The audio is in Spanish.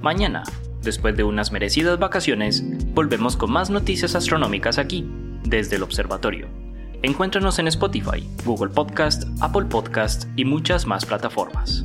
Mañana, después de unas merecidas vacaciones, volvemos con más noticias astronómicas aquí, desde el observatorio. Encuéntranos en Spotify, Google Podcast, Apple Podcast y muchas más plataformas.